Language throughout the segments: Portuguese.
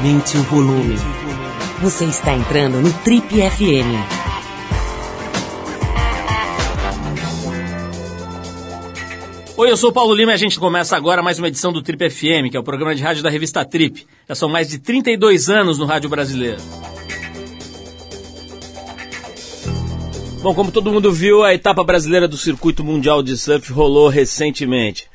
Aumente o volume. Você está entrando no Trip FM. Oi, eu sou o Paulo Lima e a gente começa agora mais uma edição do Trip FM, que é o programa de rádio da revista Trip. Já são mais de 32 anos no rádio brasileiro. Bom, como todo mundo viu, a etapa brasileira do Circuito Mundial de Surf rolou recentemente.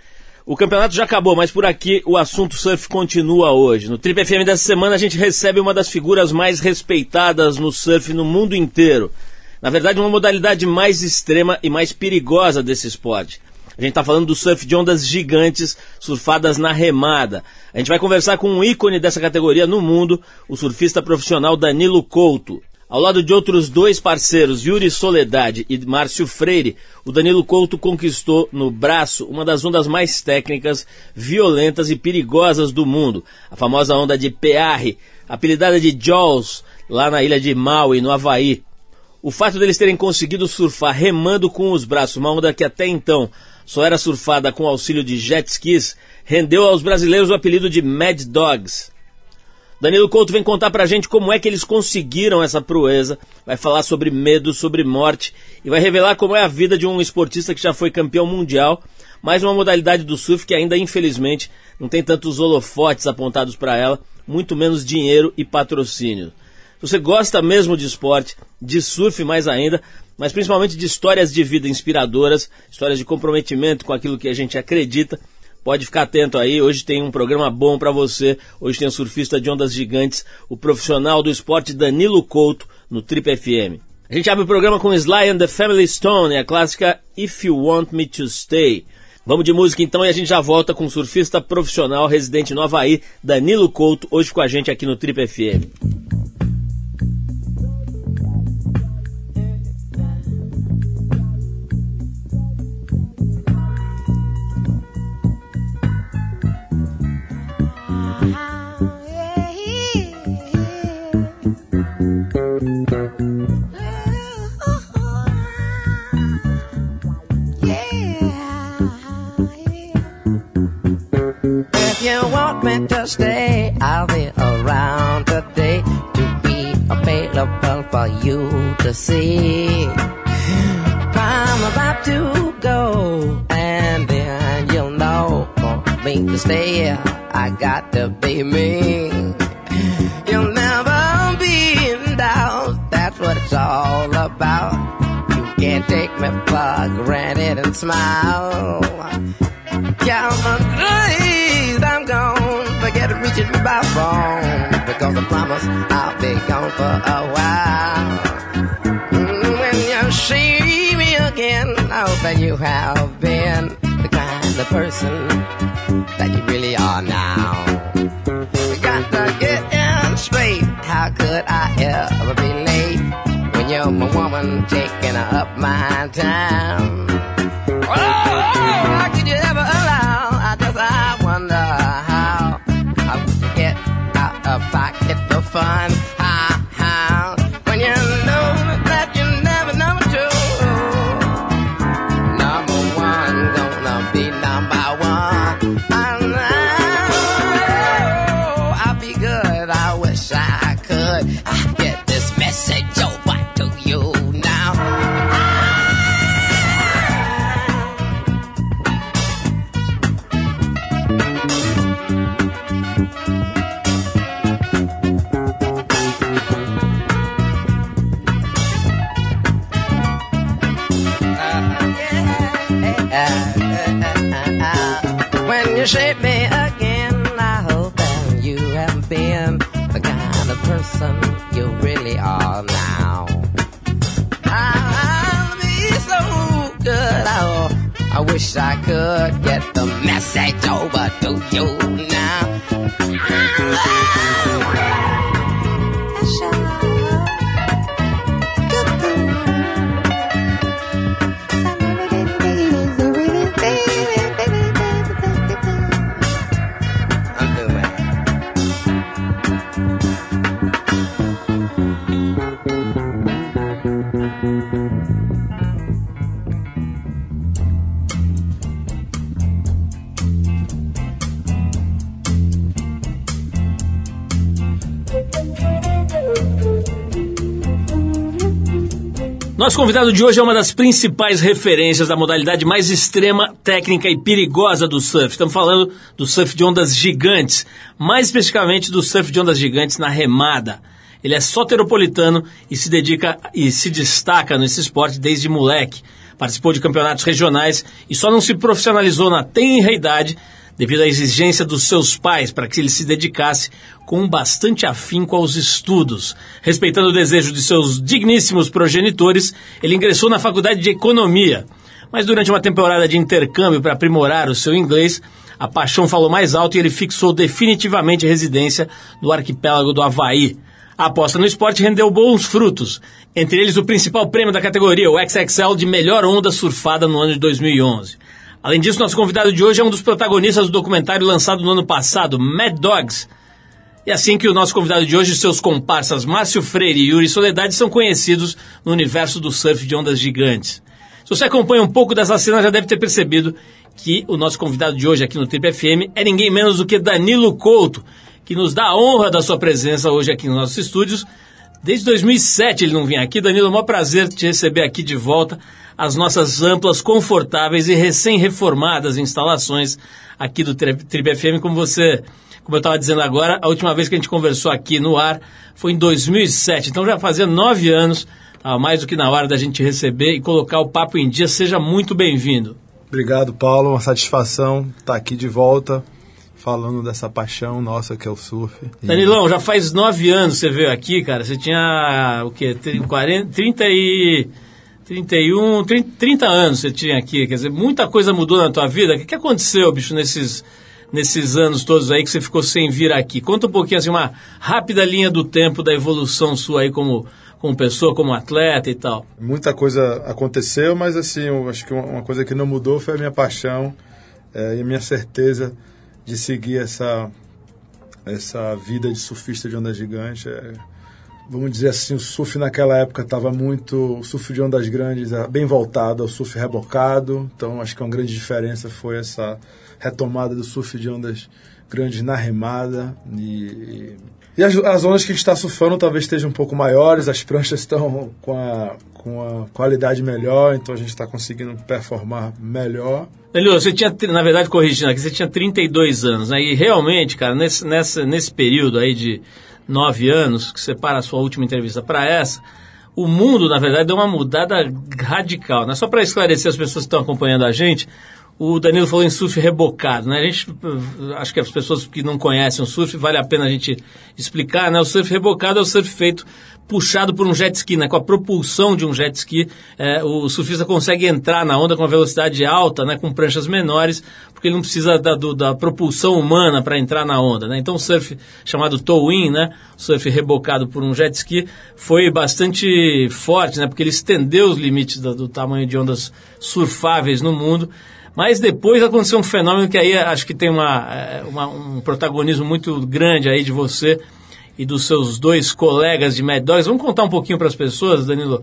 O campeonato já acabou, mas por aqui o assunto surf continua hoje. No Trip FM dessa semana a gente recebe uma das figuras mais respeitadas no surf no mundo inteiro. Na verdade, uma modalidade mais extrema e mais perigosa desse esporte. A gente está falando do surf de ondas gigantes surfadas na remada. A gente vai conversar com um ícone dessa categoria no mundo, o surfista profissional Danilo Couto. Ao lado de outros dois parceiros, Yuri Soledade e Márcio Freire, o Danilo Couto conquistou no braço uma das ondas mais técnicas, violentas e perigosas do mundo, a famosa onda de Pearre, apelidada de Jaws, lá na ilha de Maui, no Havaí. O fato deles terem conseguido surfar remando com os braços, uma onda que até então só era surfada com auxílio de jet skis, rendeu aos brasileiros o apelido de Mad Dogs. Danilo Couto vem contar pra gente como é que eles conseguiram essa proeza, vai falar sobre medo, sobre morte e vai revelar como é a vida de um esportista que já foi campeão mundial, mais uma modalidade do surf que ainda infelizmente não tem tantos holofotes apontados para ela, muito menos dinheiro e patrocínio. Se você gosta mesmo de esporte, de surf mais ainda, mas principalmente de histórias de vida inspiradoras, histórias de comprometimento com aquilo que a gente acredita, Pode ficar atento aí, hoje tem um programa bom para você. Hoje tem o surfista de ondas gigantes, o profissional do esporte Danilo Couto, no Trip FM. A gente abre o programa com Sly and the Family Stone e a clássica If You Want Me to Stay. Vamos de música então e a gente já volta com o surfista profissional residente no Havaí, Danilo Couto, hoje com a gente aqui no Trip FM. I got to be me. It's all about. You can't take me for granted and smile. My days I'm gone forget reaching my phone because I promise I'll be gone for a while. Mm, when you see me again, I hope that you have been the kind of person that you really are now. Taking up my time? Wish I could get the message over to you Nosso convidado de hoje é uma das principais referências da modalidade mais extrema, técnica e perigosa do surf. Estamos falando do surf de ondas gigantes, mais especificamente do surf de ondas gigantes na remada. Ele é soteropolitano e se dedica e se destaca nesse esporte desde moleque. Participou de campeonatos regionais e só não se profissionalizou na tenra idade devido à exigência dos seus pais para que ele se dedicasse com bastante afinco aos estudos. Respeitando o desejo de seus digníssimos progenitores, ele ingressou na faculdade de economia. Mas durante uma temporada de intercâmbio para aprimorar o seu inglês, a paixão falou mais alto e ele fixou definitivamente residência no arquipélago do Havaí. A aposta no esporte rendeu bons frutos, entre eles o principal prêmio da categoria, o XXL de melhor onda surfada no ano de 2011. Além disso, nosso convidado de hoje é um dos protagonistas do documentário lançado no ano passado, Mad Dogs. E assim que o nosso convidado de hoje e seus comparsas Márcio Freire e Yuri Soledade são conhecidos no universo do surf de ondas gigantes. Se você acompanha um pouco dessa cena, já deve ter percebido que o nosso convidado de hoje aqui no Trip FM é ninguém menos do que Danilo Couto, que nos dá a honra da sua presença hoje aqui nos nossos estúdios. Desde 2007 ele não vinha aqui. Danilo, é um prazer te receber aqui de volta as nossas amplas, confortáveis e recém-reformadas instalações aqui do Trip FM, como você, como eu estava dizendo agora, a última vez que a gente conversou aqui no ar foi em 2007, então já fazia nove anos, mais do que na hora da gente receber e colocar o papo em dia. Seja muito bem-vindo. Obrigado, Paulo. Uma satisfação estar aqui de volta falando dessa paixão nossa que é o surf. Danilão, já faz nove anos que você veio aqui, cara. Você tinha o quê? 40, 30 e 31, 30, 30 anos você tinha aqui, quer dizer, muita coisa mudou na tua vida. O que, que aconteceu, bicho, nesses, nesses anos todos aí que você ficou sem vir aqui? Conta um pouquinho, assim, uma rápida linha do tempo da evolução sua aí como, como pessoa, como atleta e tal. Muita coisa aconteceu, mas assim, acho que uma coisa que não mudou foi a minha paixão é, e a minha certeza de seguir essa, essa vida de surfista de onda gigante. É, vamos dizer assim, o surf naquela época estava muito. O surf de ondas grandes bem voltado ao surf rebocado. Então, acho que uma grande diferença foi essa retomada do surf de ondas grandes na remada. E, e as, as ondas que a gente está surfando talvez estejam um pouco maiores, as pranchas estão com a, com a qualidade melhor, então a gente está conseguindo performar melhor. Danilo, você tinha, na verdade, corrigindo aqui, você tinha 32 anos, né? E realmente, cara, nesse, nessa, nesse período aí de nove anos, que separa a sua última entrevista para essa, o mundo, na verdade, deu uma mudada radical. Né? Só para esclarecer as pessoas que estão acompanhando a gente, o Danilo falou em surf rebocado, né? A gente, acho que as pessoas que não conhecem o surf, vale a pena a gente explicar, né? O surf rebocado é o surf feito puxado por um jet ski, né? Com a propulsão de um jet ski, é, o surfista consegue entrar na onda com uma velocidade alta, né? Com pranchas menores, porque ele não precisa da, do, da propulsão humana para entrar na onda, né? Então o surf chamado tow-in, né? O surf rebocado por um jet ski foi bastante forte, né? Porque ele estendeu os limites do, do tamanho de ondas surfáveis no mundo. Mas depois aconteceu um fenômeno que aí acho que tem uma, é, uma, um protagonismo muito grande aí de você e dos seus dois colegas de Mad Dogs. Vamos contar um pouquinho para as pessoas, Danilo,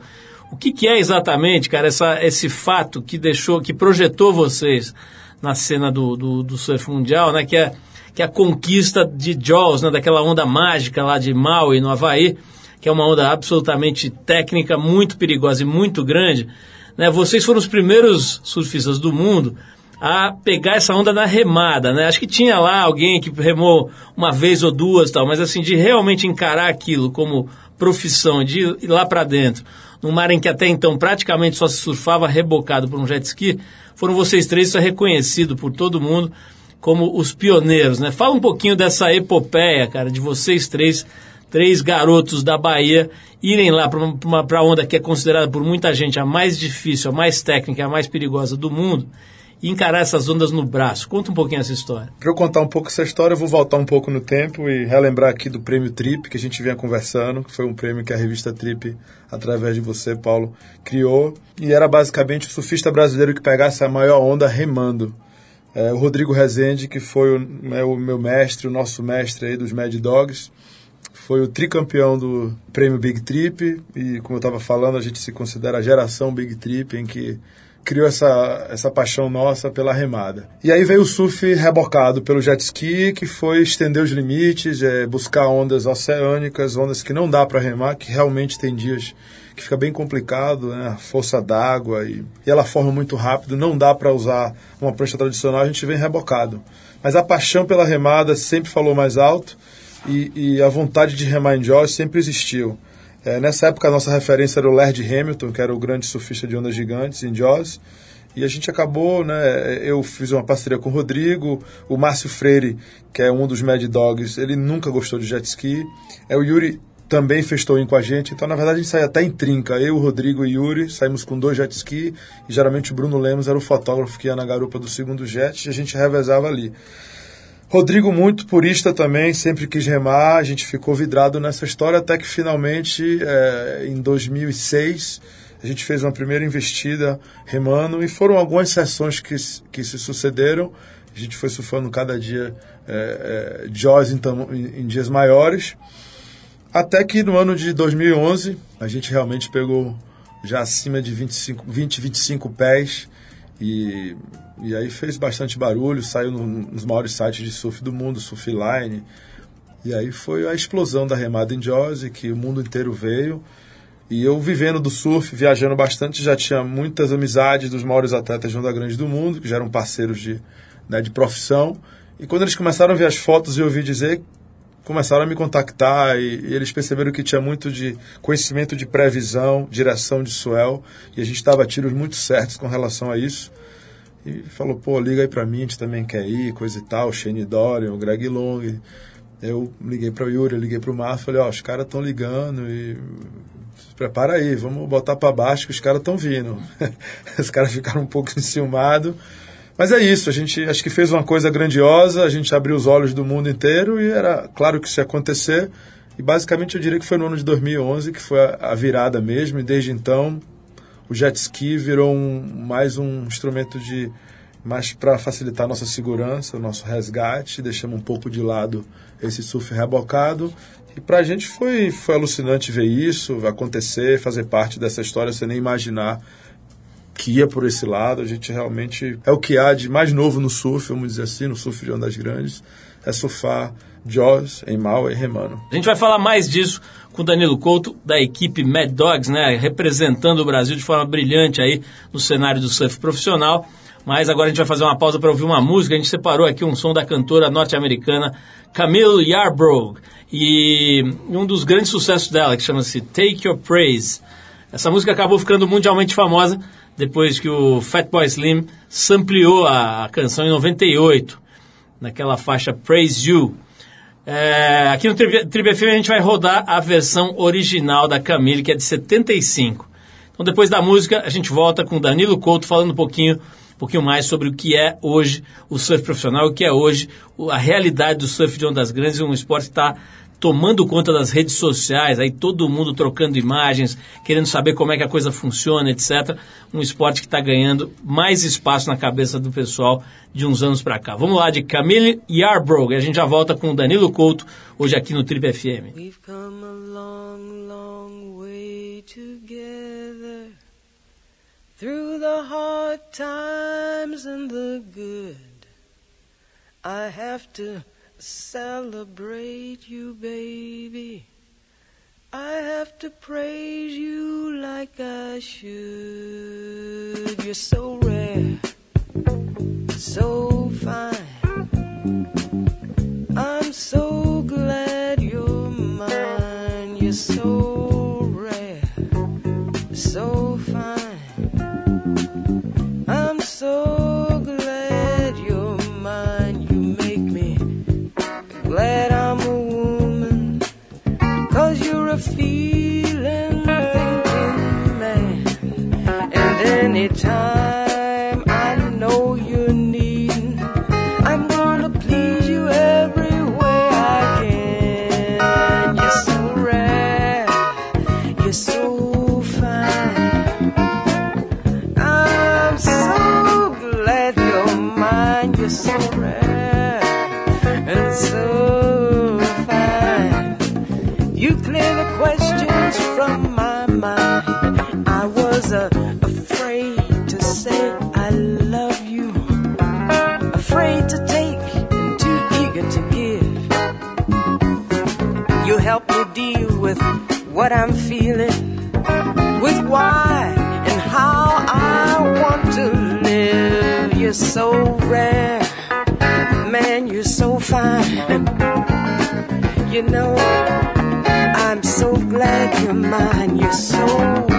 o que, que, é exatamente, cara, essa, esse fato que deixou, que projetou vocês na cena do, do, do surf mundial, né? Que é, que é a conquista de Jaws, né? Daquela onda mágica lá de Maui, no Havaí, que é uma onda absolutamente técnica, muito perigosa e muito grande. Né? Vocês foram os primeiros surfistas do mundo a pegar essa onda na remada, né? Acho que tinha lá alguém que remou uma vez ou duas tal, mas assim, de realmente encarar aquilo como profissão, de ir lá para dentro, num mar em que até então praticamente só se surfava rebocado por um jet ski, foram vocês três, isso é reconhecido por todo mundo como os pioneiros, né? Fala um pouquinho dessa epopeia, cara, de vocês três, três garotos da Bahia irem lá para a onda que é considerada por muita gente a mais difícil, a mais técnica, a mais perigosa do mundo, e encarar essas ondas no braço. Conta um pouquinho essa história. Para eu contar um pouco essa história, eu vou voltar um pouco no tempo e relembrar aqui do prêmio Trip, que a gente vinha conversando, que foi um prêmio que a revista Trip, através de você, Paulo, criou. E era basicamente o surfista brasileiro que pegasse a maior onda remando. É, o Rodrigo Rezende, que foi o, é, o meu mestre, o nosso mestre aí dos Mad Dogs, foi o tricampeão do prêmio Big Trip e como eu estava falando a gente se considera a geração Big Trip em que criou essa, essa paixão nossa pela remada. E aí veio o surf rebocado pelo jet ski, que foi estender os limites, é, buscar ondas oceânicas, ondas que não dá para remar, que realmente tem dias que fica bem complicado, né? A força d'água e, e ela forma muito rápido, não dá para usar uma prancha tradicional, a gente vem rebocado. Mas a paixão pela remada sempre falou mais alto e, e a vontade de remar em Jaws sempre existiu. É, nessa época a nossa referência era o Laird Hamilton, que era o grande surfista de ondas gigantes em Jaws. E a gente acabou, né? Eu fiz uma parceria com o Rodrigo, o Márcio Freire, que é um dos Mad Dogs, ele nunca gostou de jet ski. É o Yuri também fez com a gente, então na verdade a gente saía até em trinca. Eu, Rodrigo e Yuri saímos com dois jet ski e geralmente o Bruno Lemos era o fotógrafo que ia na garupa do segundo jet e a gente revezava ali. Rodrigo, muito purista também, sempre quis remar, a gente ficou vidrado nessa história até que finalmente, é, em 2006, a gente fez uma primeira investida remando e foram algumas sessões que, que se sucederam. A gente foi surfando cada dia é, é, Jaws em, em, dias maiores. Até que no ano de 2011, a gente realmente pegou já acima de 25, 20, 25 pés e e aí fez bastante barulho, saiu no, nos maiores sites de surf do mundo, Surfline. E aí foi a explosão da remada em Jaws, que o mundo inteiro veio. E eu vivendo do surf, viajando bastante, já tinha muitas amizades dos maiores atletas de onda grande do mundo, que já eram parceiros de, né, de profissão. E quando eles começaram a ver as fotos e ouvir dizer, começaram a me contactar e, e, eles perceberam que tinha muito de conhecimento de previsão, direção de swell, e a gente estava a tiros muito certos com relação a isso. E falou, pô, liga aí pra mim, a gente também quer ir, coisa e tal, Shane Dorian, o Greg Long. Eu liguei para o Yuri, liguei para o Márcio, falei, ó, os caras estão ligando e prepara aí, vamos botar para baixo que os caras estão vindo. os caras ficaram um pouco enciumados. Mas é isso, a gente acho que fez uma coisa grandiosa, a gente abriu os olhos do mundo inteiro e era claro que isso ia acontecer. E basicamente eu diria que foi no ano de 2011 que foi a virada mesmo, e desde então o jet ski virou um, mais um instrumento de mais para facilitar a nossa segurança, o nosso resgate, deixamos um pouco de lado esse surf rebocado. E para a gente foi, foi alucinante ver isso acontecer, fazer parte dessa história, sem nem imaginar que ia por esse lado. A gente realmente é o que há de mais novo no surf, vamos dizer assim, no surf de ondas grandes, é surfar Jaws em Maui e remando. A gente vai falar mais disso com Danilo Couto, da equipe Mad Dogs, né, representando o Brasil de forma brilhante aí no cenário do surf profissional. Mas agora a gente vai fazer uma pausa para ouvir uma música. A gente separou aqui um som da cantora norte-americana Camille Yarbrough e um dos grandes sucessos dela, que chama-se Take Your Praise. Essa música acabou ficando mundialmente famosa depois que o Fatboy Slim sampleou a canção em 98, naquela faixa Praise You. É, aqui no Tribe FM a gente vai rodar a versão original da Camille, que é de 75. Então depois da música a gente volta com Danilo Couto falando um pouquinho, um pouquinho mais sobre o que é hoje o surf profissional, o que é hoje a realidade do surf de ondas grandes, um esporte que está tomando conta das redes sociais, aí todo mundo trocando imagens, querendo saber como é que a coisa funciona, etc. Um esporte que está ganhando mais espaço na cabeça do pessoal de uns anos para cá. Vamos lá de Camille Yarbrough, e a gente já volta com o Danilo Couto, hoje aqui no Trip FM. We've come a long, long way together Through the hard times and the good I have to celebrate you, baby. I have to praise you like I should. You're so rare, so fine. I'm so glad Deal with what I'm feeling, with why and how I want to live. You're so rare, man, you're so fine. You know, I'm so glad you're mine. You're so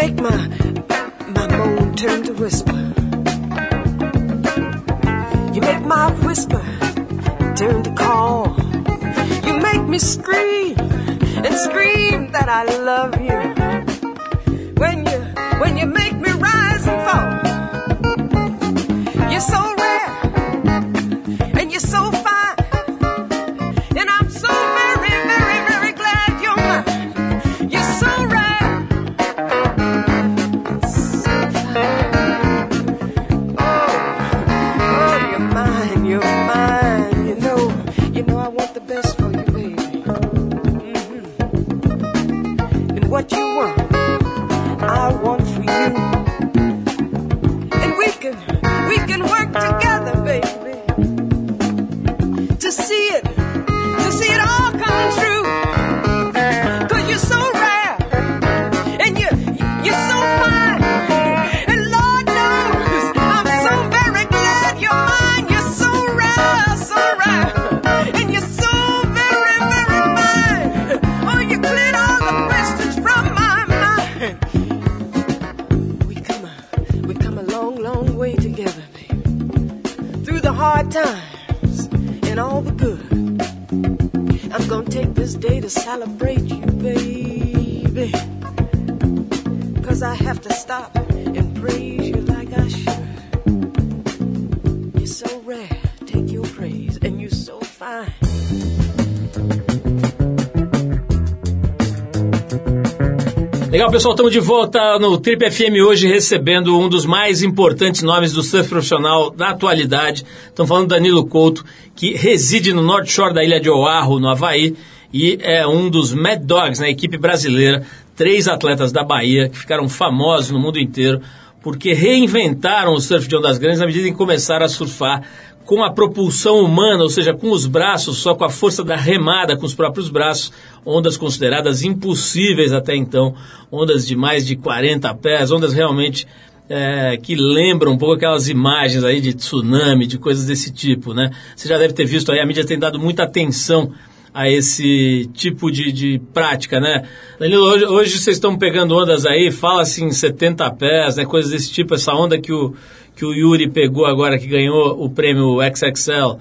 make my my moan turn to whisper. You make my whisper turn to call. You make me scream and scream that I love you. When you when you make me rise and fall. You're so Legal, pessoal, estamos de volta no Trip FM hoje recebendo um dos mais importantes nomes do surf profissional da atualidade. Estamos falando do Danilo Couto, que reside no North Shore da ilha de Oahu, no Havaí, e é um dos Mad Dogs na equipe brasileira. Três atletas da Bahia que ficaram famosos no mundo inteiro porque reinventaram o surf de ondas grandes na medida em que começaram a surfar com a propulsão humana, ou seja, com os braços, só com a força da remada com os próprios braços, ondas consideradas impossíveis até então, ondas de mais de 40 pés, ondas realmente é, que lembram um pouco aquelas imagens aí de tsunami, de coisas desse tipo, né? Você já deve ter visto aí, a mídia tem dado muita atenção a esse tipo de, de prática, né? Danilo, hoje, hoje vocês estão pegando ondas aí, fala assim 70 pés, né? Coisas desse tipo, essa onda que o, que o Yuri pegou agora, que ganhou o prêmio XXL,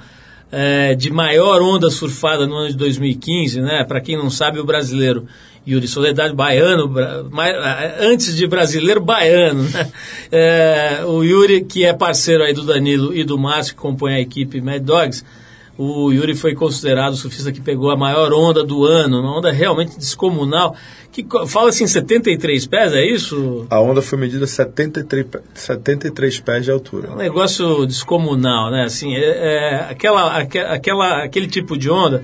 é, de maior onda surfada no ano de 2015, né? Para quem não sabe, o brasileiro Yuri Soledade, baiano, antes de brasileiro, baiano, né? É, o Yuri, que é parceiro aí do Danilo e do Márcio, que compõe a equipe Mad Dogs, o Yuri foi considerado o surfista que pegou a maior onda do ano, uma onda realmente descomunal. Que fala assim, 73 pés, é isso? A onda foi medida 73, pé- 73 pés de altura. É um negócio descomunal, né? Assim, é, é aquela, aque- aquela, aquele tipo de onda,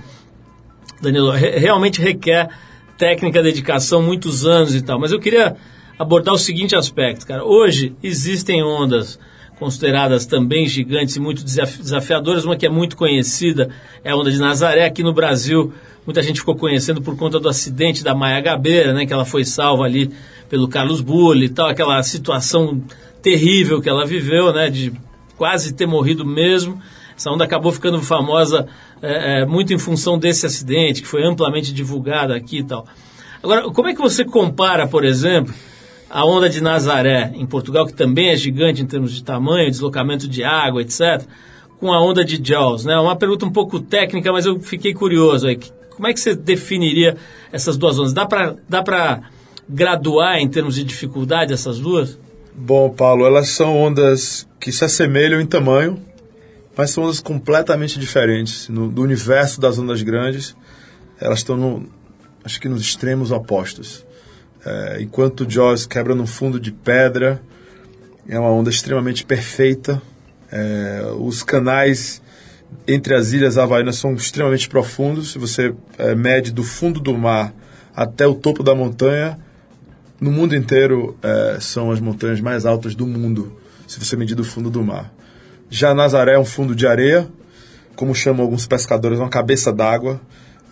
Danilo, re- realmente requer técnica, dedicação, muitos anos e tal. Mas eu queria abordar o seguinte aspecto, cara. Hoje existem ondas consideradas também gigantes e muito desaf- desafiadoras. Uma que é muito conhecida é a onda de Nazaré. Aqui no Brasil, muita gente ficou conhecendo por conta do acidente da Maia Gabeira, né? Que ela foi salva ali pelo Carlos Bulli e tal. Aquela situação terrível que ela viveu, né? De quase ter morrido mesmo. Essa onda acabou ficando famosa é, é, muito em função desse acidente, que foi amplamente divulgado aqui e tal. Agora, como é que você compara, por exemplo, a onda de Nazaré, em Portugal, que também é gigante em termos de tamanho, deslocamento de água, etc., com a onda de Jaws? Né? Uma pergunta um pouco técnica, mas eu fiquei curioso. Aí. Como é que você definiria essas duas ondas? Dá para dá graduar em termos de dificuldade essas duas? Bom, Paulo, elas são ondas que se assemelham em tamanho, mas são ondas completamente diferentes. No, do universo das ondas grandes, elas estão, no, acho que nos extremos opostos. É, enquanto Jaws quebra num fundo de pedra, é uma onda extremamente perfeita. É, os canais entre as ilhas havaianas são extremamente profundos. Se você é, mede do fundo do mar até o topo da montanha, no mundo inteiro é, são as montanhas mais altas do mundo, se você medir do fundo do mar. Já Nazaré é um fundo de areia, como chamam alguns pescadores, uma cabeça d'água,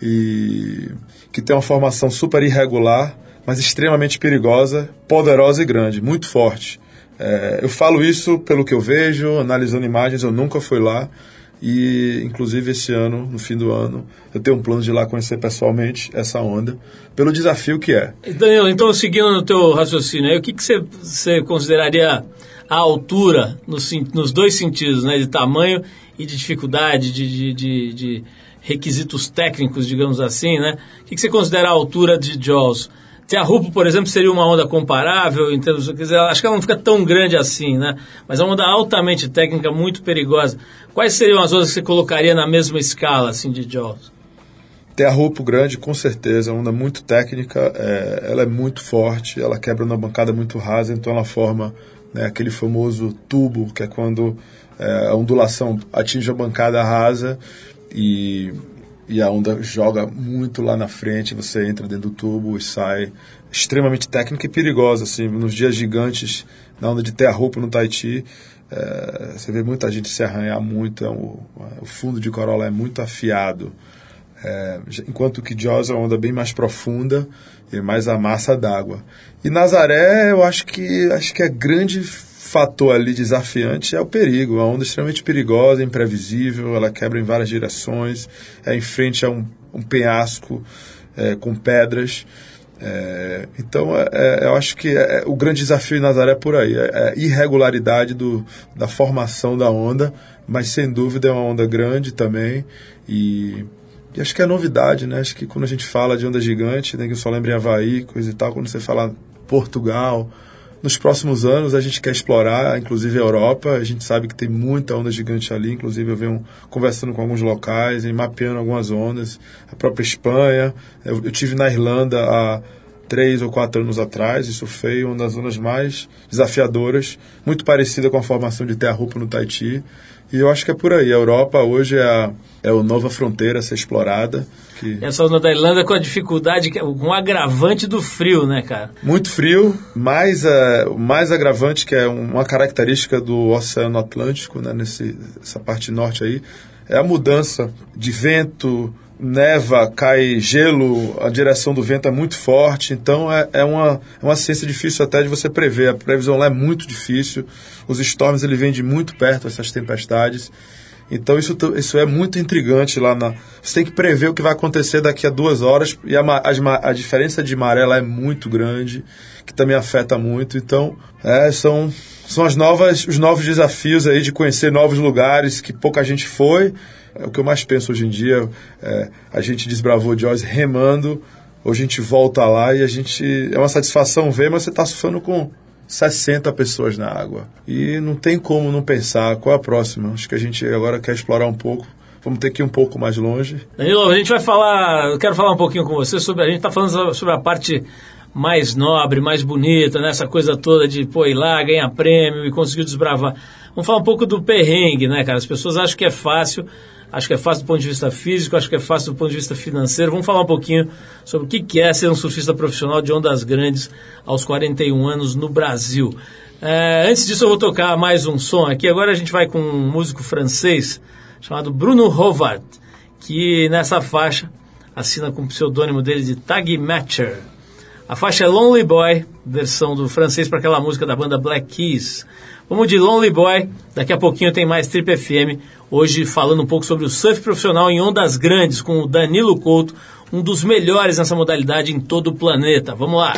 e que tem uma formação super irregular, mas extremamente perigosa, poderosa e grande, muito forte. É, eu falo isso pelo que eu vejo, analisando imagens, eu nunca fui lá, e, inclusive, esse ano, no fim do ano, eu tenho um plano de ir lá conhecer pessoalmente essa onda, pelo desafio que é. Danilo, então, seguindo no teu raciocínio, aí, o que, você, consideraria a altura nos, nos dois sentidos, né? De tamanho e de dificuldade, de, de, de, de requisitos técnicos, digamos assim, né? O que você considera a altura de Jaws? Rupo, por exemplo, seria uma onda comparável, em termos, quer dizer, acho que ela não fica tão grande assim, né? Mas é uma onda altamente técnica, muito perigosa. Quais seriam as ondas que você colocaria na mesma escala, assim, de Jaws? Rupo grande, com certeza, é uma onda muito técnica, é, ela é muito forte, ela quebra uma bancada muito rasa, então ela forma né, aquele famoso tubo, que é quando é, a ondulação atinge a bancada rasa e e a onda joga muito lá na frente, você entra dentro do tubo e sai extremamente técnica e perigosa, assim, nos dias gigantes, na onda de terra-roupa no Tahiti, é, você vê muita gente se arranhar muito, é o, o, fundo de Corolla é muito afiado, é, enquanto que Jaws é uma onda bem mais profunda e mais a massa d'água. E Nazaré, eu acho que acho que é grande fator ali desafiante é o perigo. É uma onda extremamente perigosa, imprevisível, ela quebra em várias direções, é em frente a um, um penhasco é, com pedras. É, então, é, é eu acho que é, o grande desafio em Nazaré é por aí, é, a irregularidade do, da formação da onda, mas sem dúvida é uma onda grande também e, e acho que é novidade, né? Acho que quando a gente fala de onda gigante, né, eu só lembro em Havaí, coisa e tal, quando você fala Portugal, nos próximos anos a gente quer explorar, inclusive a Europa. A gente sabe que tem muita onda gigante ali. Inclusive eu venho conversando com alguns locais e mapeando algumas ondas. A própria Espanha. Eu, eu tive na Irlanda há três ou quatro anos atrás e surfei uma das zonas mais desafiadoras, muito parecida com a formação de terra-roupa no Tahiti. E eu acho que é por aí. A Europa hoje é a, é a nova fronteira a ser explorada. Que... Essa zona da Irlanda com a dificuldade, com um agravante do frio, né, cara? Muito frio, mais, uh, mais agravante, que é uma característica do Oceano Atlântico, né, nesse, nessa parte norte aí, é a mudança de vento, neva, cai gelo, a direção do vento é muito forte, então é, é, uma, é uma ciência difícil até de você prever. A previsão lá é muito difícil, os storms ele vem de muito perto, essas tempestades. Então isso, isso é muito intrigante lá na. Você tem que prever o que vai acontecer daqui a duas horas e a, a, a diferença de maré lá é muito grande, que também afeta muito. Então é, são, são as novas, os novos desafios aí de conhecer novos lugares que pouca gente foi. É o que eu mais penso hoje em dia. É, a gente desbravou Joyce remando, hoje a gente volta lá e a gente. É uma satisfação ver, mas você está surfando com 60 pessoas na água. E não tem como não pensar qual é a próxima. Acho que a gente agora quer explorar um pouco. Vamos ter que ir um pouco mais longe. Danilo, a gente vai falar. Eu quero falar um pouquinho com você sobre. A gente está falando sobre a parte mais nobre, mais bonita, nessa né? coisa toda de pô, ir lá, ganhar prêmio e conseguir desbravar. Vamos falar um pouco do perrengue, né, cara? As pessoas acham que é fácil, acho que é fácil do ponto de vista físico, acho que é fácil do ponto de vista financeiro. Vamos falar um pouquinho sobre o que é ser um surfista profissional de ondas grandes aos 41 anos no Brasil. É, antes disso, eu vou tocar mais um som aqui. Agora a gente vai com um músico francês chamado Bruno Rovard, que nessa faixa assina com o pseudônimo dele de Tag Matcher. A faixa é Lonely Boy, versão do francês para aquela música da banda Black Keys. Vamos de Lonely Boy, daqui a pouquinho tem mais Trip FM, hoje falando um pouco sobre o surf profissional em ondas grandes com o Danilo Couto, um dos melhores nessa modalidade em todo o planeta. Vamos lá!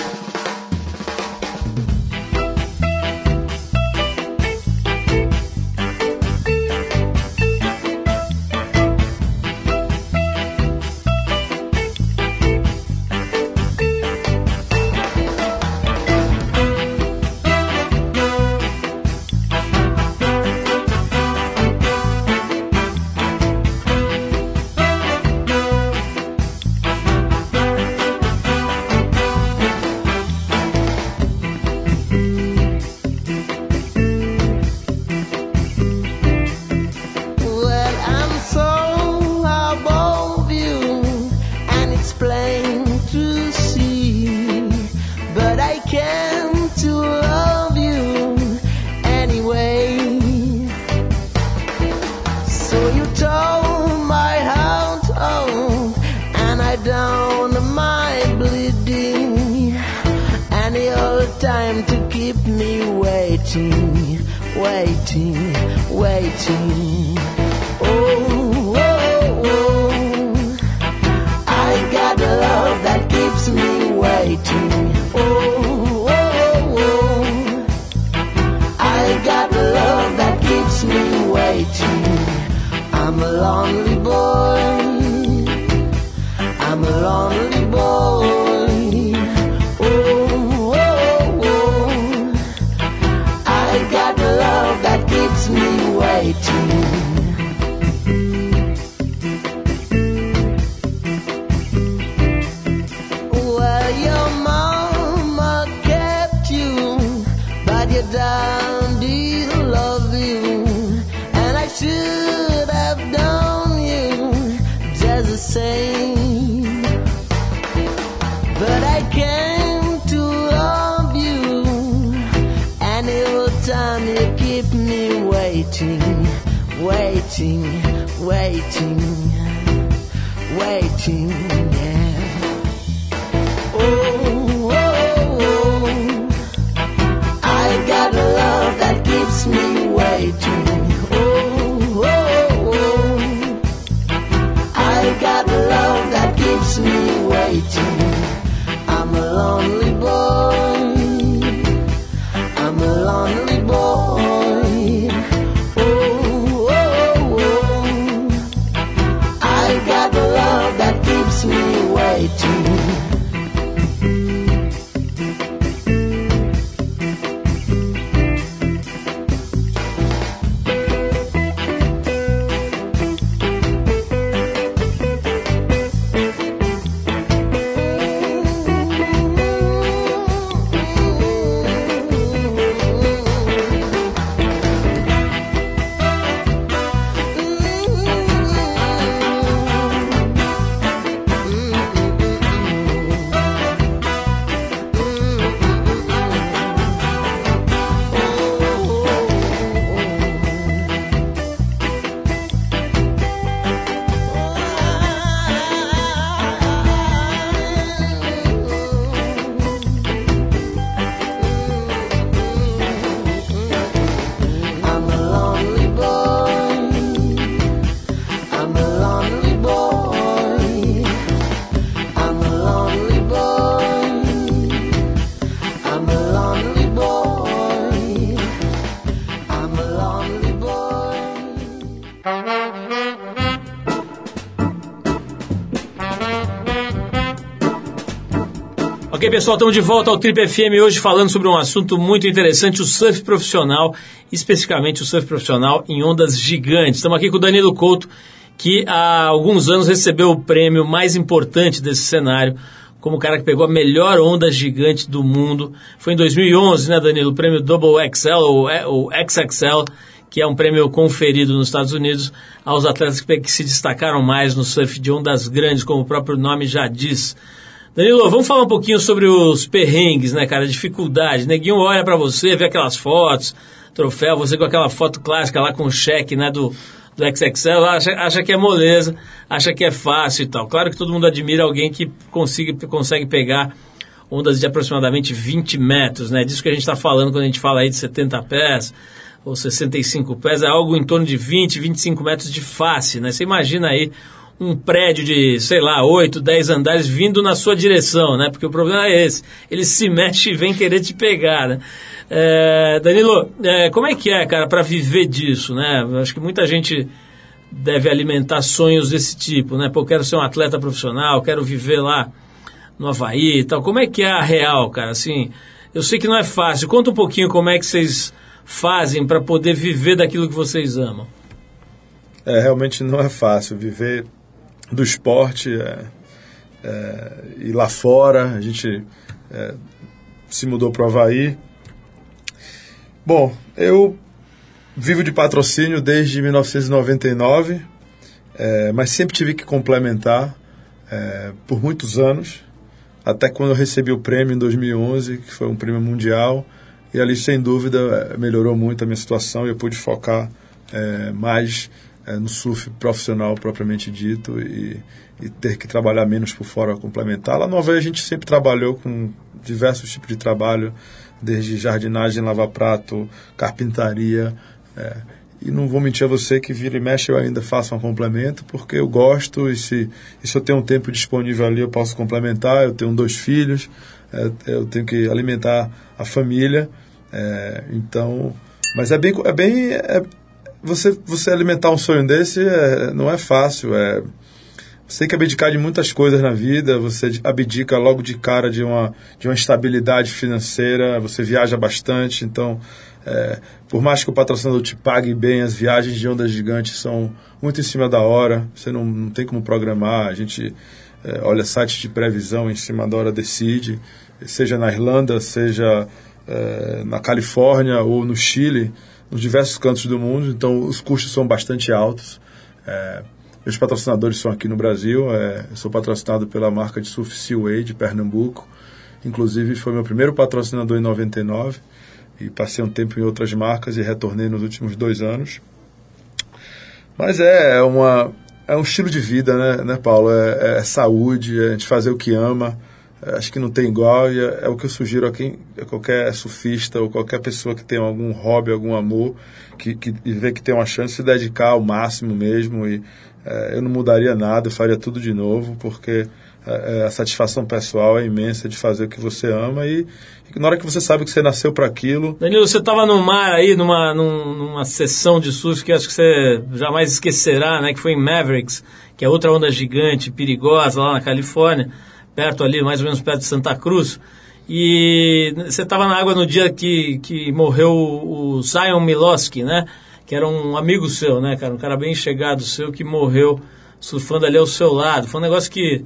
Same. But I came to love you, and it was time you keep me waiting, waiting, waiting, waiting, me Pessoal, estamos de volta ao Trip FM hoje falando sobre um assunto muito interessante, o surf profissional, especificamente o surf profissional em ondas gigantes. Estamos aqui com o Danilo Couto, que há alguns anos recebeu o prêmio mais importante desse cenário, como o cara que pegou a melhor onda gigante do mundo. Foi em 2011, né, Danilo? O prêmio Double XL, ou, XXL, que é um prêmio conferido nos Estados Unidos aos atletas que se destacaram mais no surf de ondas grandes, como o próprio nome já diz. Danilo, vamos falar um pouquinho sobre os perrengues, né, cara? Dificuldade. Neguinho olha pra você, vê aquelas fotos, troféu, você com aquela foto clássica lá com o cheque, né, do, do XXL, acha, acha que é moleza, acha que é fácil e tal. Claro que todo mundo admira alguém que consiga, consegue pegar ondas de aproximadamente 20 metros, né? Disso que a gente está falando quando a gente fala aí de 70 pés ou 65 pés, é algo em torno de 20, 25 metros de face, né? Você imagina aí um prédio de, sei lá, 8, 10 andares vindo na sua direção, né? Porque o problema é esse. Ele se mexe e vem querer te pegar, né? É, Danilo, é, como é que é, cara, para viver disso, né? Acho que muita gente deve alimentar sonhos desse tipo, né? Pô, quero ser um atleta profissional, quero viver lá no Havaí e tal. Como é que é a real, cara? Assim, eu sei que não é fácil. Conta um pouquinho como é que vocês fazem para poder viver daquilo que vocês amam. É, realmente não é fácil viver do esporte é, é, e lá fora. A gente é, se mudou para o Havaí. Bom, eu vivo de patrocínio desde 1999, é, mas sempre tive que complementar é, por muitos anos, até quando eu recebi o prêmio em 2011, que foi um prêmio mundial, e ali, sem dúvida, é, melhorou muito a minha situação e eu pude focar mais é, no surf profissional propriamente dito e, e ter que trabalhar menos por fora complementar. Lá no Havaí a gente sempre trabalhou com diversos tipos de trabalho desde jardinagem, lava-prato, carpintaria. É, e não vou mentir a você que vira e mexe eu ainda faço um complemento, porque eu gosto e se, e se eu tenho um tempo disponível ali eu posso complementar. Eu tenho dois filhos, é, eu tenho que alimentar a família. É, então, mas é bem. É bem é, você, você alimentar um sonho desse é, não é fácil. É, você tem que abdicar de muitas coisas na vida, você abdica logo de cara de uma, de uma estabilidade financeira, você viaja bastante, então, é, por mais que o patrocinador te pague bem, as viagens de ondas gigantes são muito em cima da hora, você não, não tem como programar, a gente é, olha sites de previsão em cima da hora decide, seja na Irlanda, seja é, na Califórnia ou no Chile, nos diversos cantos do mundo, então os custos são bastante altos. É, meus patrocinadores são aqui no Brasil. É, eu sou patrocinado pela marca de surf Seaway de Pernambuco. Inclusive, foi meu primeiro patrocinador em 99. E passei um tempo em outras marcas e retornei nos últimos dois anos. Mas é, é uma, é um estilo de vida, né, né Paulo? É, é saúde, é a gente fazer o que ama. É, acho que não tem igual e é, é, o que eu sugiro a, quem, a qualquer surfista ou qualquer pessoa que tem algum hobby, algum amor, que, que e vê que tem uma chance de se dedicar ao máximo mesmo e é, eu não mudaria nada, eu faria tudo de novo, porque é, é, a satisfação pessoal é imensa de fazer o que você ama e, e na hora que você sabe que você nasceu para aquilo. Danilo, você estava no mar aí, numa, numa sessão de surf que acho que você jamais esquecerá, né? Que foi em Mavericks, que é outra onda gigante, perigosa lá na Califórnia, perto ali, mais ou menos perto de Santa Cruz. E você estava na água no dia que, que morreu o Zion Miloski, né? que era um amigo seu, né, cara? Um cara bem chegado seu que morreu surfando ali ao seu lado. Foi um negócio que,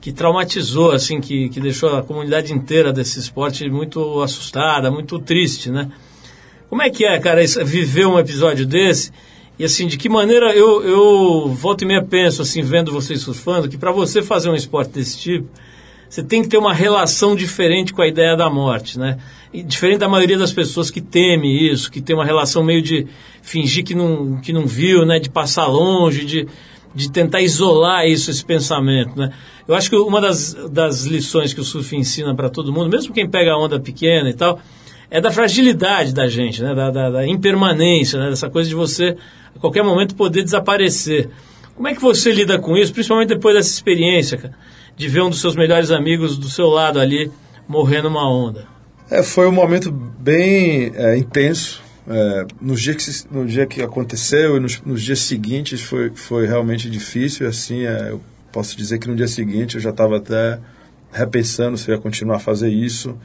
que traumatizou, assim, que, que deixou a comunidade inteira desse esporte muito assustada, muito triste, né? Como é que é, cara, viver um episódio desse? E assim, de que maneira eu, eu volto e meia penso, assim, vendo vocês surfando, que para você fazer um esporte desse tipo, você tem que ter uma relação diferente com a ideia da morte, né? E diferente da maioria das pessoas que teme isso, que tem uma relação meio de fingir que não, que não viu, né? De passar longe, de, de tentar isolar isso, esse pensamento, né? Eu acho que uma das, das lições que o surf ensina para todo mundo, mesmo quem pega a onda pequena e tal, é da fragilidade da gente, né? Da, da, da impermanência, né? Dessa coisa de você, a qualquer momento, poder desaparecer. Como é que você lida com isso, principalmente depois dessa experiência, cara? de ver um dos seus melhores amigos do seu lado ali morrer numa onda? É, foi um momento bem é, intenso. É, no, dia que, no dia que aconteceu e nos, nos, dias seguintes foi, foi realmente difícil. Assim, é, eu posso dizer que no dia seguinte eu já estava até repensando se eu ia continuar a fazer isso.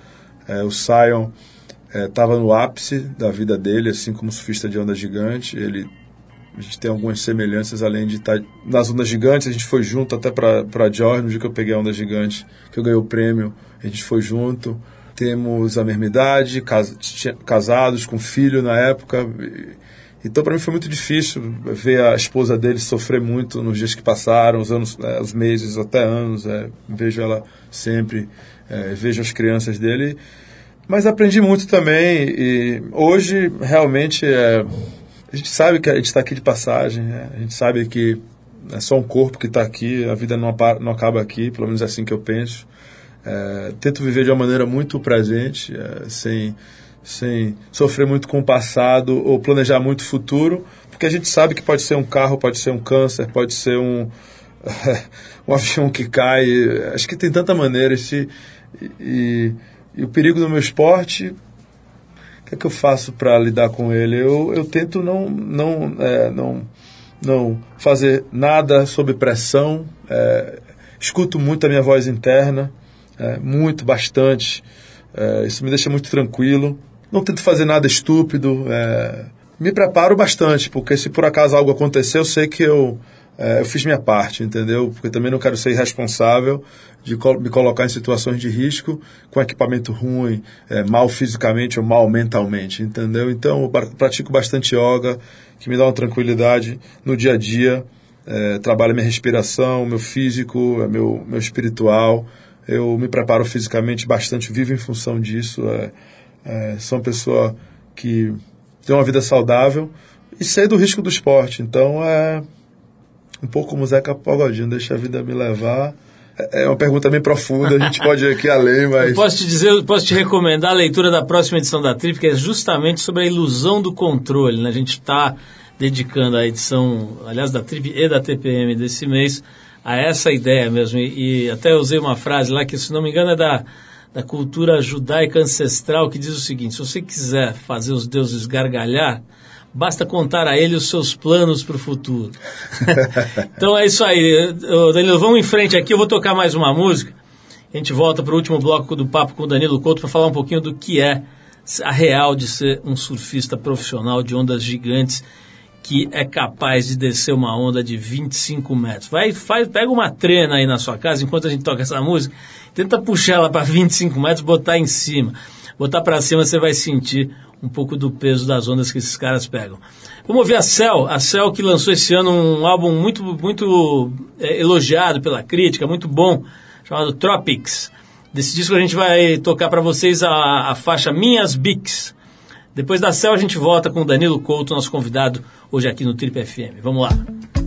É, o Sion estava é, no ápice da vida dele, assim como surfista de onda gigante. Ele a gente tem algumas semelhanças, além de estar tá nas ondas gigantes. A gente foi junto até para George, no dia que eu peguei a onda gigante, que eu ganhei o prêmio. A gente foi junto. Temos a mesma idade, cas casados, com filho na época. Então, para mim foi muito difícil ver a esposa dele sofrer muito nos dias que passaram, os anos, é, os meses, até anos. É, vejo ela sempre, é, vejo as crianças dele. Mas aprendi muito também e hoje realmente é, a gente sabe que a gente está aqui de passagem, né? a gente sabe que é só um corpo que está aqui, a vida não, não acaba aqui, pelo menos é assim que eu penso. É, tento viver de uma maneira muito presente, é, sem, sem sofrer muito com o passado ou planejar muito o futuro, porque a gente sabe que pode ser um carro, pode ser um câncer, pode ser um, um avião que cai. Acho que tem tanta maneira. Esse, e, e o perigo do meu esporte que é que eu faço para lidar com ele? Eu, eu tento não, não, é, não, não fazer nada sob pressão, é, escuto muito a minha voz interna, é, muito, bastante. É, isso me deixa muito tranquilo. Não tento fazer nada estúpido. É, me preparo bastante, porque se por acaso algo acontecer, eu sei que eu é, eu fiz minha parte, entendeu? Porque também não quero ser irresponsável de me colocar em situações de risco com equipamento ruim, é, mal fisicamente ou mal mentalmente, entendeu? Então eu pratico bastante yoga, que me dá uma tranquilidade no dia a dia, é, trabalho minha respiração, meu físico, é, meu, meu espiritual. Eu me preparo fisicamente bastante, vivo em função disso. É, é, sou uma pessoa que tem uma vida saudável e sei do risco do esporte. Então, é, um pouco como Zeca Pagodinho, deixa a vida me levar. É uma pergunta bem profunda, a gente pode ir aqui além, mas. Eu posso te dizer, posso te recomendar a leitura da próxima edição da Trip, que é justamente sobre a ilusão do controle. Né? A gente está dedicando a edição, aliás, da Trip e da TPM desse mês a essa ideia mesmo. E, e até usei uma frase lá que, se não me engano, é da, da cultura judaica ancestral, que diz o seguinte: se você quiser fazer os deuses gargalhar, basta contar a ele os seus planos para o futuro. então é isso aí. Danilo, vamos em frente aqui. Eu vou tocar mais uma música. A gente volta para o último bloco do papo com o Danilo Couto para falar um pouquinho do que é a real de ser um surfista profissional de ondas gigantes que é capaz de descer uma onda de 25 metros. Vai, faz, pega uma trena aí na sua casa enquanto a gente toca essa música, tenta puxar ela para 25 metros, botar em cima. Botar para cima você vai sentir um pouco do peso das ondas que esses caras pegam. Vamos ouvir a Cell, a Cell que lançou esse ano um álbum muito, muito é, elogiado pela crítica, muito bom, chamado Tropics. Desse disco a gente vai tocar para vocês a, a faixa Minhas Bics. Depois da Cell a gente volta com o Danilo Couto, nosso convidado hoje aqui no Trip FM. Vamos lá.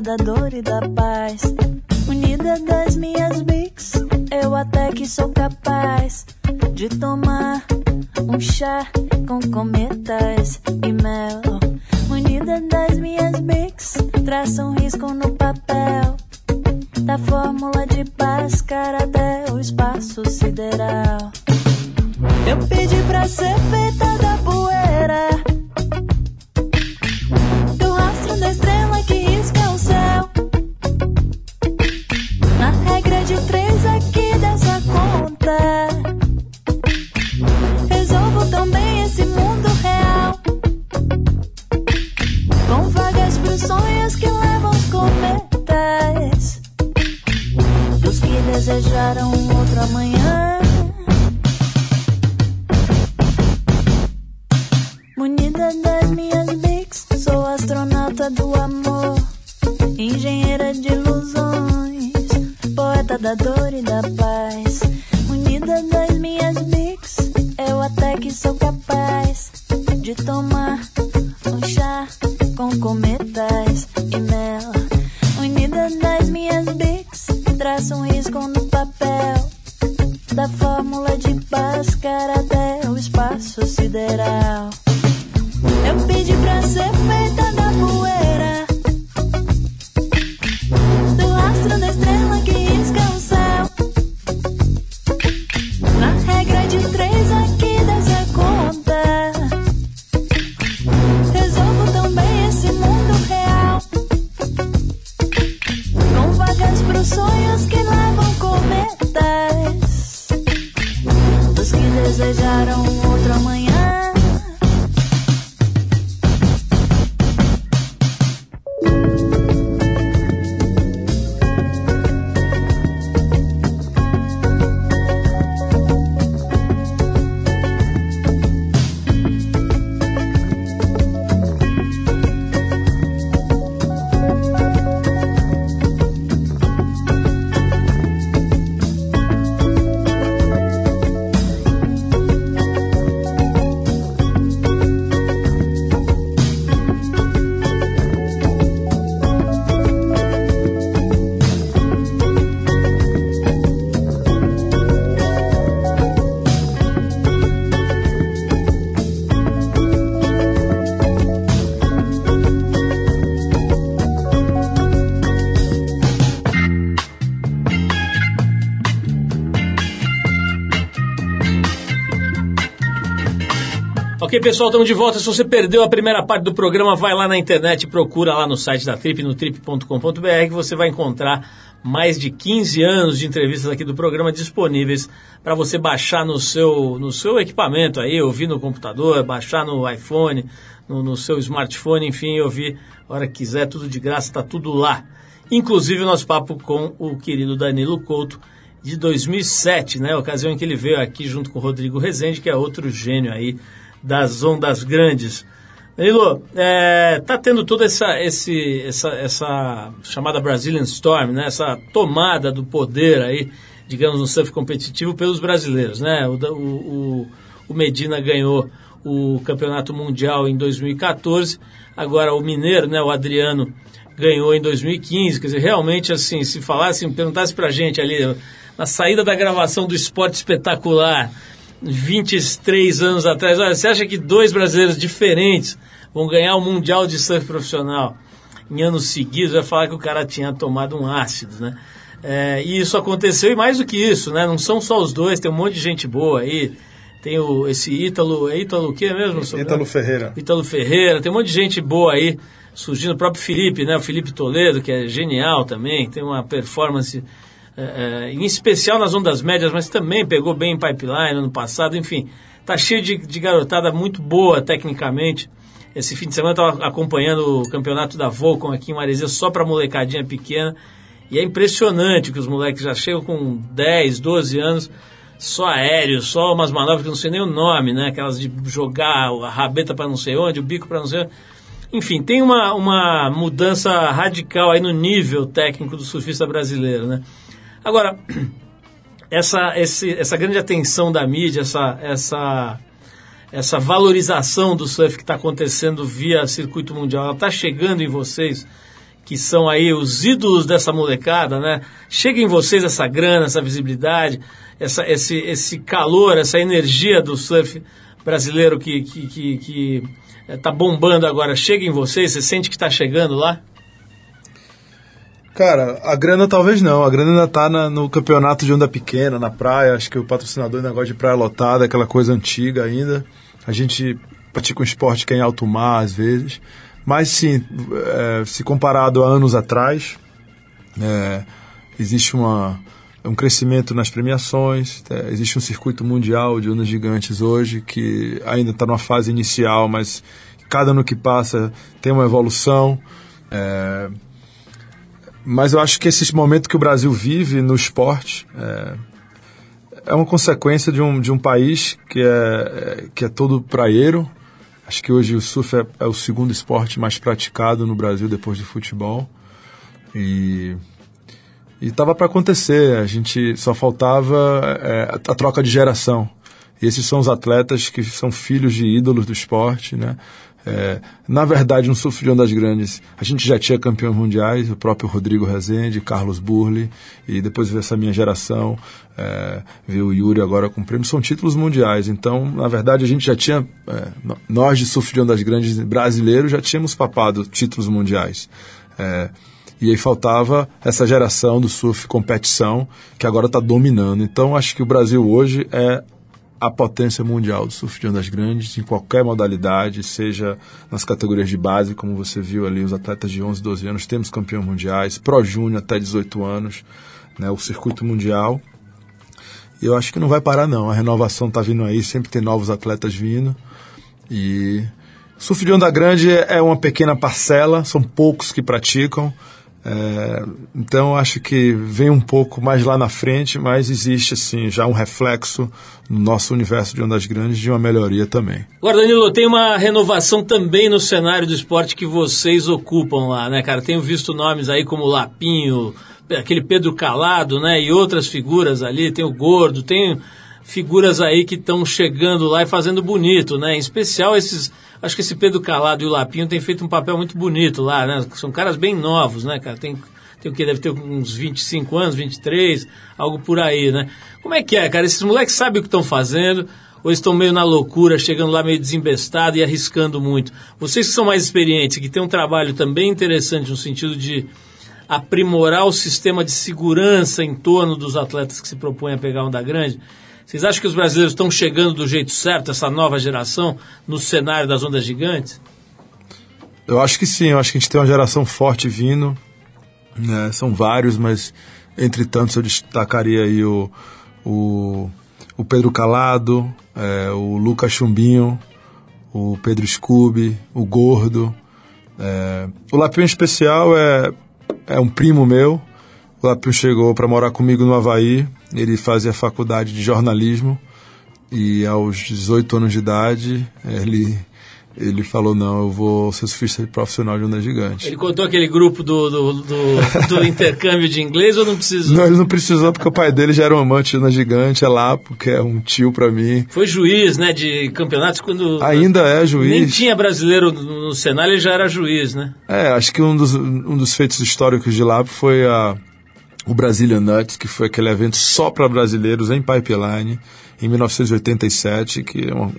da dor e da paz. Unida das minhas bics, eu até que sou capaz de tomar um chá com cometas e mel. Unida das minhas bics, traça um risco no papel. Da fórmula de Bhaskara até o espaço sideral. Eu pedi pra ser feita da poeira I don't dos sonhos que levam cometas, dos que desejaram outro amanhã. Ok, pessoal, estamos de volta. Se você perdeu a primeira parte do programa, vai lá na internet, procura lá no site da Trip, no trip.com.br, que você vai encontrar mais de 15 anos de entrevistas aqui do programa disponíveis para você baixar no seu, no seu equipamento aí, ouvir no computador, baixar no iPhone, no, no seu smartphone, enfim, ouvir a hora que quiser, tudo de graça, está tudo lá. Inclusive o nosso papo com o querido Danilo Couto, de 2007, né? Ocasião em que ele veio aqui junto com o Rodrigo Rezende, que é outro gênio aí das ondas grandes. Danilo, é, tá tendo toda essa, esse, essa, essa chamada Brazilian Storm, né? Essa tomada do poder aí, digamos, no surf competitivo pelos brasileiros, né? O, o, o Medina ganhou o campeonato mundial em 2014, agora o mineiro, né? O Adriano ganhou em 2015, quer dizer, realmente assim, se falasse, perguntasse pra gente ali na saída da gravação do Esporte Espetacular, 23 anos atrás, olha, você acha que dois brasileiros diferentes vão ganhar o Mundial de Surf Profissional em anos seguidos? Vai falar que o cara tinha tomado um ácido, né? É, e isso aconteceu, e mais do que isso, né? Não são só os dois, tem um monte de gente boa aí. Tem o, esse Ítalo, é Ítalo o que mesmo? Ítalo Ferreira. Ítalo Ferreira, tem um monte de gente boa aí surgindo. O próprio Felipe, né? O Felipe Toledo, que é genial também, tem uma performance é, em especial nas ondas médias, mas também pegou bem em pipeline ano passado, enfim, tá cheio de, de garotada muito boa tecnicamente. Esse fim de semana eu estava acompanhando o campeonato da Volcom aqui em Maresia só para molecadinha pequena. E é impressionante que os moleques já chegam com 10, 12 anos, só aéreo, só umas manobras que eu não sei nem o nome, né? Aquelas de jogar a rabeta para não sei onde, o bico para não sei onde. Enfim, tem uma, uma mudança radical aí no nível técnico do surfista brasileiro, né? Agora, essa, esse, essa grande atenção da mídia, essa, essa, essa valorização do surf que está acontecendo via circuito mundial, ela está chegando em vocês, que são aí os ídolos dessa molecada, né? Chega em vocês essa grana, essa visibilidade, essa, esse, esse calor, essa energia do surf brasileiro que está que, que, que é, tá bombando agora. Chega em vocês, você sente que está chegando lá? Cara, a grana talvez não. A grana ainda tá na, no campeonato de onda pequena, na praia. Acho que o patrocinador ainda gosta de praia lotada, aquela coisa antiga ainda. A gente pratica um esporte que é em alto mar, às vezes. Mas sim, é, se comparado a anos atrás, é, existe uma, um crescimento nas premiações, é, existe um circuito mundial de ondas gigantes hoje que ainda está numa fase inicial, mas cada ano que passa tem uma evolução. Mas eu acho que esse momento que o Brasil vive no esporte é, é uma consequência de um, de um país que é, que é todo praieiro. Acho que hoje o surf é, é o segundo esporte mais praticado no Brasil depois do futebol. E estava para acontecer, a gente só faltava é, a troca de geração. E esses são os atletas que são filhos de ídolos do esporte, né? É, na verdade, surf de ondas grandes, a gente já tinha campeões mundiais, o próprio Rodrigo Rezende, Carlos Burli, e depois veio essa minha geração, é, veio o Yuri agora com prêmio, são títulos mundiais. Então, na verdade, a gente já tinha, é, nós de de ondas grandes brasileiros, já tínhamos papado títulos mundiais. É, e aí faltava essa geração do surf competição que agora está dominando. Então, acho que o Brasil hoje é a potência mundial do surf de ondas grandes em qualquer modalidade, seja nas categorias de base, como você viu ali, os atletas de 11, 12 anos, temos campeões mundiais, Pro Júnior até 18 anos, né, o circuito mundial. Eu acho que não vai parar não, a renovação está vindo aí, sempre tem novos atletas vindo. E surf de onda grande é uma pequena parcela, são poucos que praticam, é, então acho que vem um pouco mais lá na frente, mas existe assim já um reflexo no nosso universo de ondas grandes de uma melhoria também. Agora, Danilo, tem uma renovação também no cenário do esporte que vocês ocupam lá, né, cara? Tenho visto nomes aí como Lapinho, aquele Pedro Calado, né, e outras figuras ali, tem o Gordo, tem figuras aí que estão chegando lá e fazendo bonito, né? Em especial esses Acho que esse Pedro Calado e o Lapinho têm feito um papel muito bonito lá, né? São caras bem novos, né, cara? Tem, tem o que? Deve ter uns 25 anos, 23, algo por aí, né? Como é que é, cara? Esses moleques sabem o que estão fazendo ou estão meio na loucura, chegando lá meio desembestado e arriscando muito? Vocês que são mais experientes, que têm um trabalho também interessante no sentido de aprimorar o sistema de segurança em torno dos atletas que se propõem a pegar onda grande, vocês acham que os brasileiros estão chegando do jeito certo, essa nova geração, no cenário das ondas gigantes? Eu acho que sim, eu acho que a gente tem uma geração forte vindo. Né? São vários, mas entre tantos eu destacaria aí o, o, o Pedro Calado, é, o Lucas Chumbinho, o Pedro Scooby, o Gordo. É, o Lapinho especial é, é um primo meu, o Lapinho chegou para morar comigo no Havaí. Ele fazia faculdade de jornalismo e aos 18 anos de idade ele ele falou, não, eu vou ser surfista profissional de onda gigante. Ele contou aquele grupo do, do, do, do intercâmbio de inglês ou não precisou? Não, ele não precisou porque o pai dele já era um amante de onda gigante, é lá, porque é um tio para mim. Foi juiz, né, de campeonatos quando... Ainda é juiz. Nem tinha brasileiro no cenário, ele já era juiz, né? É, acho que um dos, um dos feitos históricos de lá foi a, o Brazilian Nuts, que foi aquele evento só para brasileiros em Pipeline, em 1987, que é uma,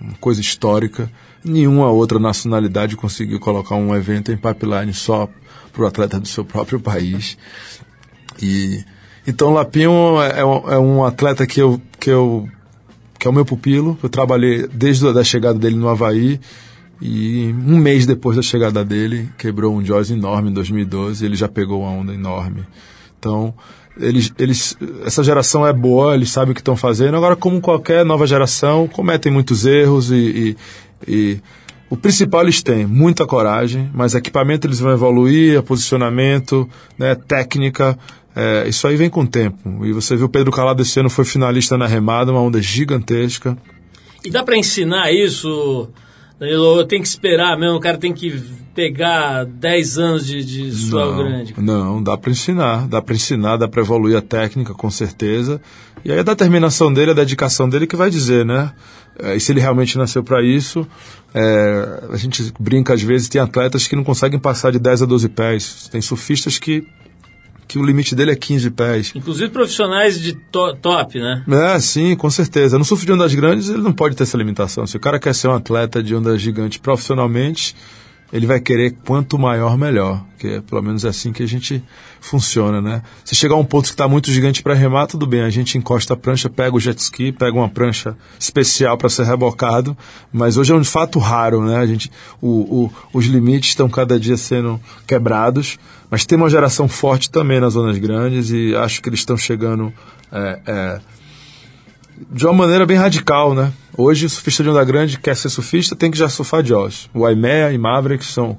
uma coisa histórica nenhuma outra nacionalidade conseguiu colocar um evento em pipeline só para o atleta do seu próprio país. E então Lapinho é, é, um, é um atleta que eu, que eu que é o meu pupilo. Eu trabalhei desde a chegada dele no Havaí e um mês depois da chegada dele quebrou um Jaws enorme em 2012. Ele já pegou uma onda enorme. Então eles, eles, essa geração é boa, eles sabem o que estão fazendo. Agora, como qualquer nova geração, cometem muitos erros e, e, e o principal eles têm muita coragem, mas equipamento eles vão evoluir, posicionamento, né, técnica, é, isso aí vem com o tempo. E você viu o Pedro Calado esse ano foi finalista na remada, uma onda gigantesca. E dá para ensinar isso, Danilo? Eu tenho que esperar mesmo, o cara tem que pegar 10 anos de, de suel grande? Não, dá para ensinar, dá para ensinar, dá para evoluir a técnica, com certeza. E aí a determinação dele, a dedicação dele que vai dizer, né? É, e se ele realmente nasceu para isso, é, a gente brinca às vezes, tem atletas que não conseguem passar de 10 a 12 pés. Tem surfistas que que o limite dele é 15 pés. Inclusive profissionais de to top, né? É, sim, com certeza. No surf de ondas grandes, ele não pode ter essa limitação. Se o cara quer ser um atleta de onda gigante profissionalmente, ele vai querer quanto maior, melhor. Que é pelo menos é assim que a gente funciona, né? Se chegar a um ponto que está muito gigante para remar, tudo bem, a gente encosta a prancha, pega o jet ski, pega uma prancha especial para ser rebocado, mas hoje é um fato raro, né? A gente, o, o, os limites estão cada dia sendo quebrados, mas tem uma geração forte também nas zonas grandes e acho que eles estão chegando é, é, de uma maneira bem radical, né? Hoje, o surfista de onda grande quer ser surfista, tem que já surfar Jaws. O Aimea e Maverick, são,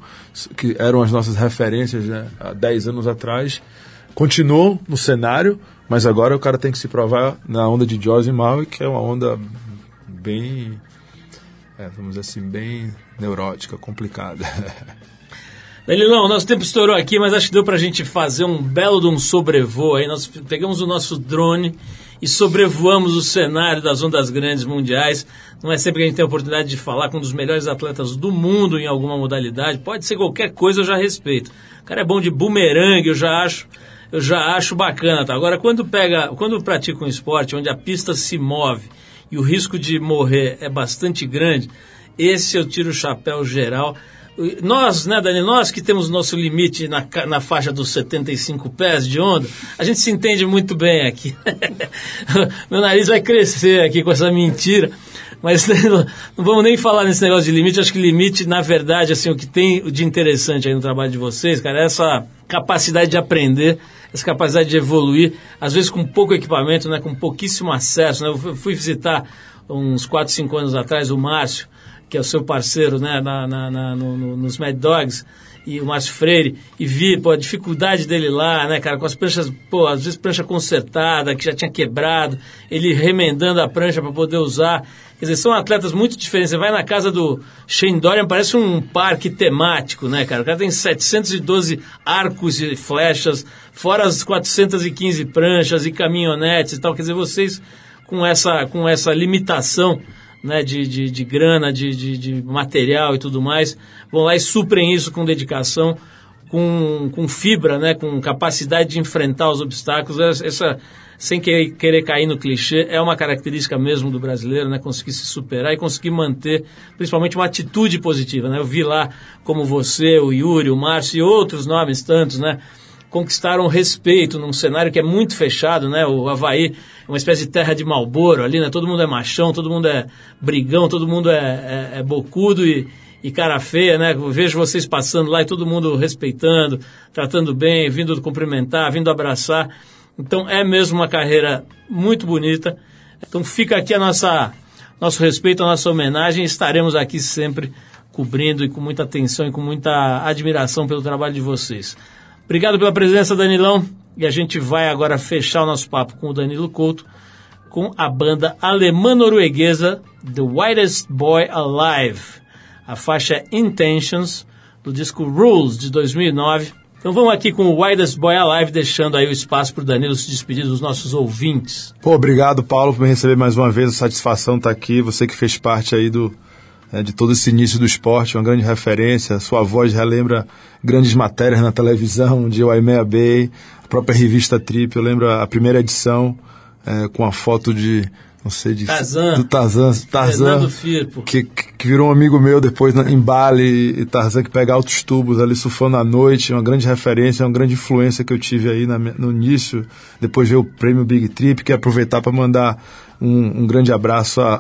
que eram as nossas referências né, há 10 anos atrás, continuam no cenário, mas agora o cara tem que se provar na onda de Jaws e Maverick, que é uma onda bem, é, vamos dizer assim, bem neurótica, complicada. Danilão, nosso tempo estourou aqui, mas acho que deu pra gente fazer um belo de um sobrevoo aí. Nós pegamos o nosso drone e sobrevoamos o cenário das ondas grandes mundiais. Não é sempre que a gente tem a oportunidade de falar com um dos melhores atletas do mundo em alguma modalidade. Pode ser qualquer coisa, eu já respeito. O cara é bom de bumerangue, eu já acho, eu já acho bacana. Tá? Agora, quando pega, quando pratica um esporte onde a pista se move e o risco de morrer é bastante grande, esse eu tiro o chapéu geral. Nós, né, Dani, nós que temos nosso limite na, na faixa dos 75 pés de onda, a gente se entende muito bem aqui. Meu nariz vai crescer aqui com essa mentira. Mas não vamos nem falar nesse negócio de limite. Acho que limite, na verdade, assim, o que tem de interessante aí no trabalho de vocês, cara, é essa capacidade de aprender, essa capacidade de evoluir, às vezes com pouco equipamento, né, com pouquíssimo acesso. Né? Eu fui visitar uns 4, 5 anos atrás o Márcio, que é o seu parceiro né, na, na, na no, no, nos Mad Dogs, e o Márcio Freire, e vi pô, a dificuldade dele lá, né, cara, com as pranchas, pô, às vezes prancha consertada, que já tinha quebrado, ele remendando a prancha para poder usar. Quer dizer, são atletas muito diferentes. Você vai na casa do Shane Dorian, parece um parque temático, né, cara? O cara tem 712 arcos e flechas, fora as 415 pranchas e caminhonetes e tal. Quer dizer, vocês com essa, com essa limitação né, de, de, de grana, de, de, de, material e tudo mais, vão lá e suprem isso com dedicação, com, com fibra, né, com capacidade de enfrentar os obstáculos. Essa, sem querer, querer cair no clichê, é uma característica mesmo do brasileiro, né, conseguir se superar e conseguir manter, principalmente, uma atitude positiva. Né? Eu vi lá como você, o Yuri, o Márcio e outros nomes tantos, né, conquistaram respeito num cenário que é muito fechado, né? O Havaí é uma espécie de terra de Malboro ali, né? Todo mundo é machão, todo mundo é brigão, todo mundo é, é, é bocudo e, e cara feia, né? Eu vejo vocês passando lá e todo mundo respeitando, tratando bem, vindo cumprimentar, vindo abraçar. Então é mesmo uma carreira muito bonita. Então fica aqui a nossa nosso respeito, a nossa homenagem. Estaremos aqui sempre cobrindo e com muita atenção e com muita admiração pelo trabalho de vocês. Obrigado pela presença, Danilão. E a gente vai agora fechar o nosso papo com o Danilo Couto com a banda alemã-norueguesa The Whitest Boy Alive, a faixa Intentions do disco Rules de 2009. Então vamos aqui com o Whitest Boy Alive, deixando aí o espaço para o Danilo se despedir dos nossos ouvintes. Pô, obrigado, Paulo, por me receber mais uma vez. A satisfação estar aqui. Você que fez parte aí do, é, de todo esse início do esporte, uma grande referência. Sua voz relembra grandes matérias na televisão, de Waimea Bay, a própria revista Trip. Eu lembro a primeira edição é, com a foto de não sei de Tarzan. do Tarzan, Tarzan que, que que virou um amigo meu depois na, em Bali e Tarzan que pega altos tubos ali surfando à noite, uma grande referência, uma grande influência que eu tive aí na, no início. Depois veio o prêmio Big Trip, que aproveitar para mandar um, um grande abraço a,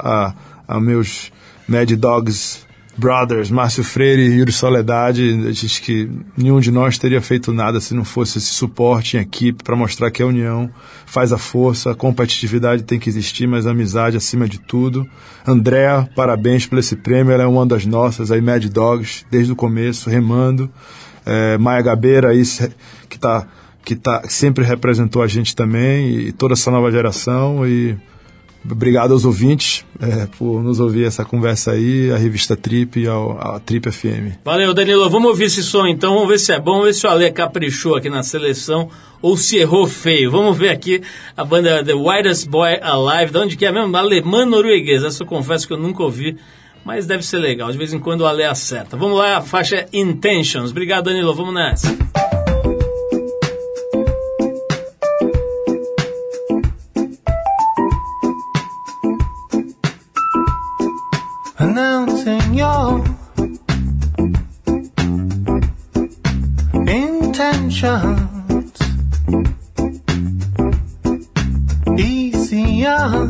a, a meus Mad Dogs Brothers, Márcio Freire e Yuri Soledade, diz que nenhum de nós teria feito nada se não fosse esse suporte em equipe para mostrar que a união faz a força, a competitividade tem que existir, mas a amizade acima de tudo. Andréa, parabéns por esse prêmio, ela é uma das nossas, aí Mad Dogs, desde o começo, remando. É, Maia Gabeira, aí, que, tá, que tá, sempre representou a gente também, e toda essa nova geração, e Obrigado aos ouvintes é, por nos ouvir essa conversa aí, a revista Trip e a Trip FM. Valeu, Danilo. Vamos ouvir esse som então, vamos ver se é bom, vamos ver se o Ale caprichou aqui na seleção ou se errou feio. Vamos ver aqui a banda The Whitest Boy Alive, de onde que é mesmo? Alemã norueguesa. Essa eu confesso que eu nunca ouvi, mas deve ser legal. De vez em quando o Ale acerta. Vamos lá, a faixa é Intentions. Obrigado, Danilo. Vamos nessa. Your intentions. Easier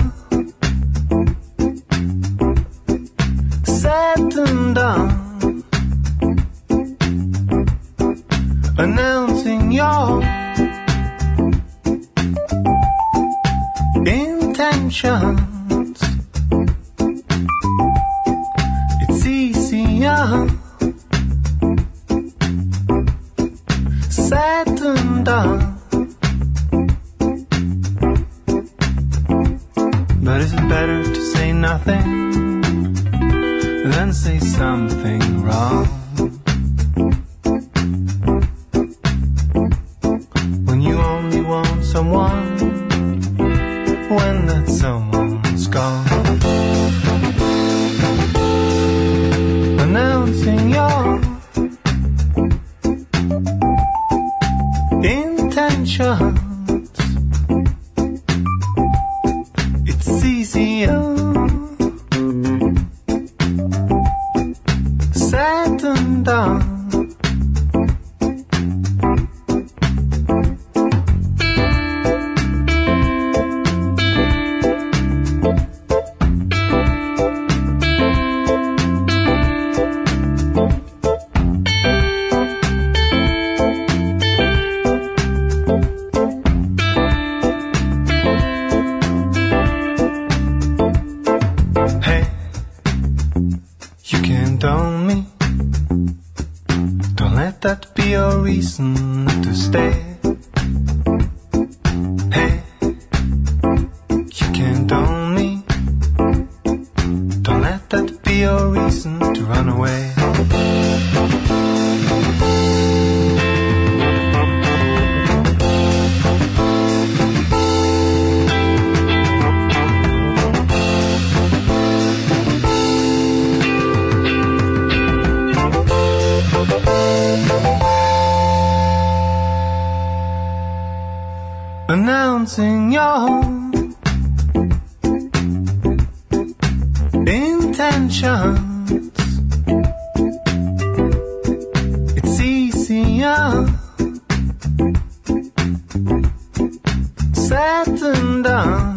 arkasından